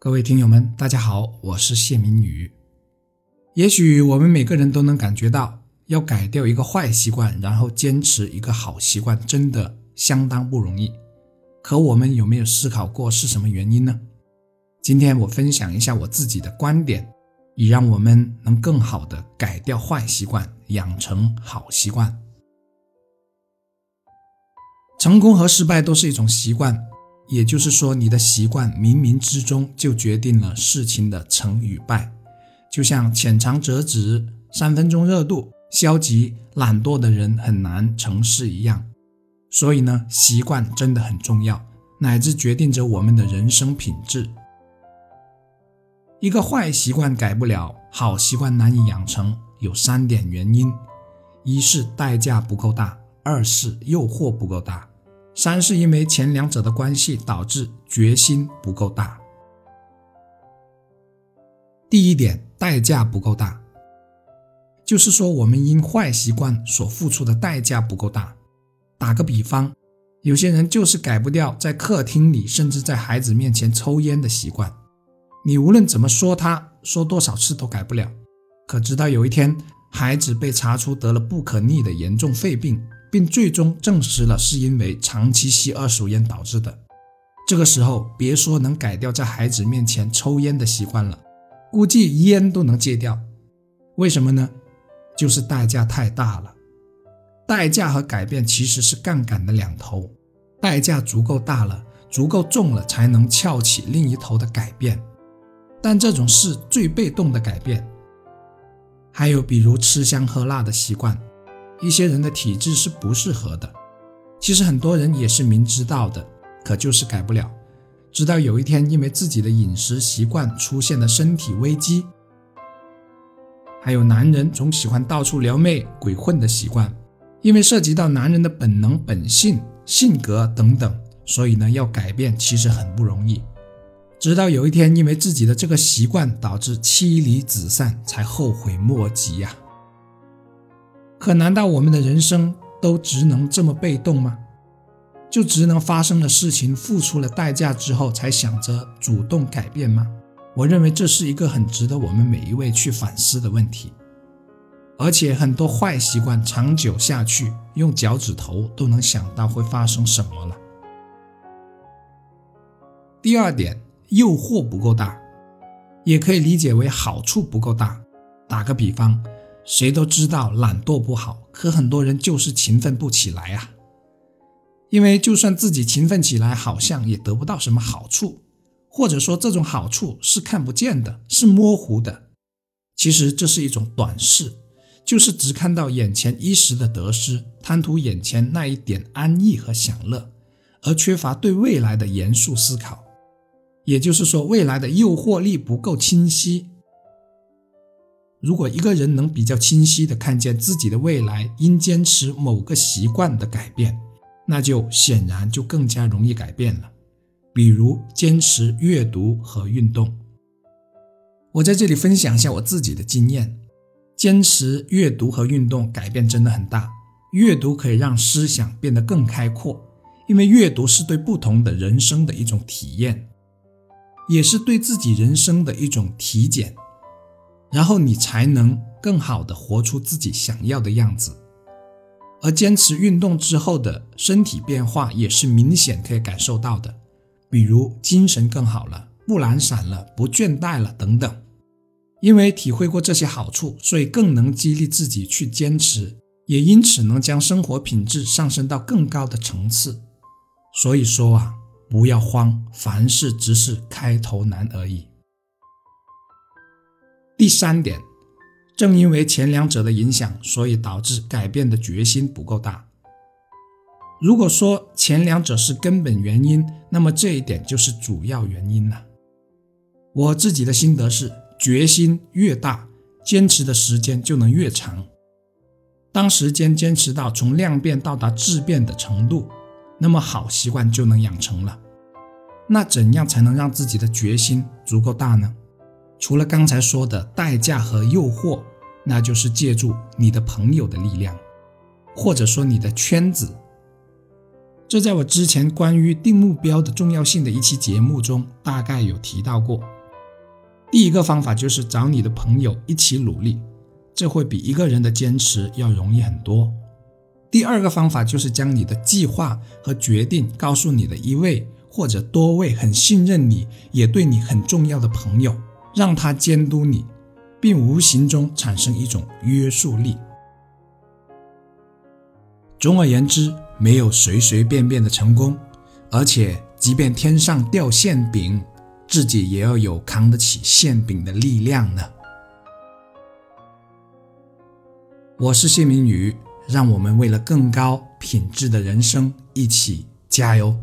各位听友们，大家好，我是谢明宇。也许我们每个人都能感觉到，要改掉一个坏习惯，然后坚持一个好习惯，真的相当不容易。可我们有没有思考过是什么原因呢？今天我分享一下我自己的观点，以让我们能更好的改掉坏习惯，养成好习惯。成功和失败都是一种习惯。也就是说，你的习惯冥冥之中就决定了事情的成与败，就像浅尝辄止、三分钟热度、消极懒惰的人很难成事一样。所以呢，习惯真的很重要，乃至决定着我们的人生品质。一个坏习惯改不了，好习惯难以养成，有三点原因：一是代价不够大，二是诱惑不够大。三是因为前两者的关系导致决心不够大。第一点，代价不够大，就是说我们因坏习惯所付出的代价不够大。打个比方，有些人就是改不掉在客厅里甚至在孩子面前抽烟的习惯，你无论怎么说他，说多少次都改不了。可直到有一天，孩子被查出得了不可逆的严重肺病。并最终证实了是因为长期吸二手烟导致的。这个时候，别说能改掉在孩子面前抽烟的习惯了，估计烟都能戒掉。为什么呢？就是代价太大了。代价和改变其实是杠杆的两头，代价足够大了，足够重了，才能撬起另一头的改变。但这种是最被动的改变。还有比如吃香喝辣的习惯。一些人的体质是不适合的，其实很多人也是明知道的，可就是改不了。直到有一天，因为自己的饮食习惯出现了身体危机。还有男人总喜欢到处撩妹鬼混的习惯，因为涉及到男人的本能、本性、性格等等，所以呢，要改变其实很不容易。直到有一天，因为自己的这个习惯导致妻离子散，才后悔莫及呀。可难道我们的人生都只能这么被动吗？就只能发生了事情、付出了代价之后才想着主动改变吗？我认为这是一个很值得我们每一位去反思的问题。而且很多坏习惯长久下去，用脚趾头都能想到会发生什么了。第二点，诱惑不够大，也可以理解为好处不够大。打个比方。谁都知道懒惰不好，可很多人就是勤奋不起来啊。因为就算自己勤奋起来，好像也得不到什么好处，或者说这种好处是看不见的，是模糊的。其实这是一种短视，就是只看到眼前一时的得失，贪图眼前那一点安逸和享乐，而缺乏对未来的严肃思考。也就是说，未来的诱惑力不够清晰。如果一个人能比较清晰地看见自己的未来因坚持某个习惯的改变，那就显然就更加容易改变了。比如坚持阅读和运动。我在这里分享一下我自己的经验：坚持阅读和运动改变真的很大。阅读可以让思想变得更开阔，因为阅读是对不同的人生的一种体验，也是对自己人生的一种体检。然后你才能更好的活出自己想要的样子，而坚持运动之后的身体变化也是明显可以感受到的，比如精神更好了，不懒散了，不倦怠了等等。因为体会过这些好处，所以更能激励自己去坚持，也因此能将生活品质上升到更高的层次。所以说啊，不要慌，凡事只是开头难而已。第三点，正因为前两者的影响，所以导致改变的决心不够大。如果说前两者是根本原因，那么这一点就是主要原因了。我自己的心得是，决心越大，坚持的时间就能越长。当时间坚持到从量变到达质变的程度，那么好习惯就能养成了。那怎样才能让自己的决心足够大呢？除了刚才说的代价和诱惑，那就是借助你的朋友的力量，或者说你的圈子。这在我之前关于定目标的重要性的一期节目中大概有提到过。第一个方法就是找你的朋友一起努力，这会比一个人的坚持要容易很多。第二个方法就是将你的计划和决定告诉你的一位或者多位很信任你也对你很重要的朋友，让他监督你，并无形中产生一种约束力。总而言之，没有随随便便的成功，而且即便天上掉馅饼，自己也要有扛得起馅饼的力量呢。我是谢明宇，让我们为了更高品质的人生一起加油。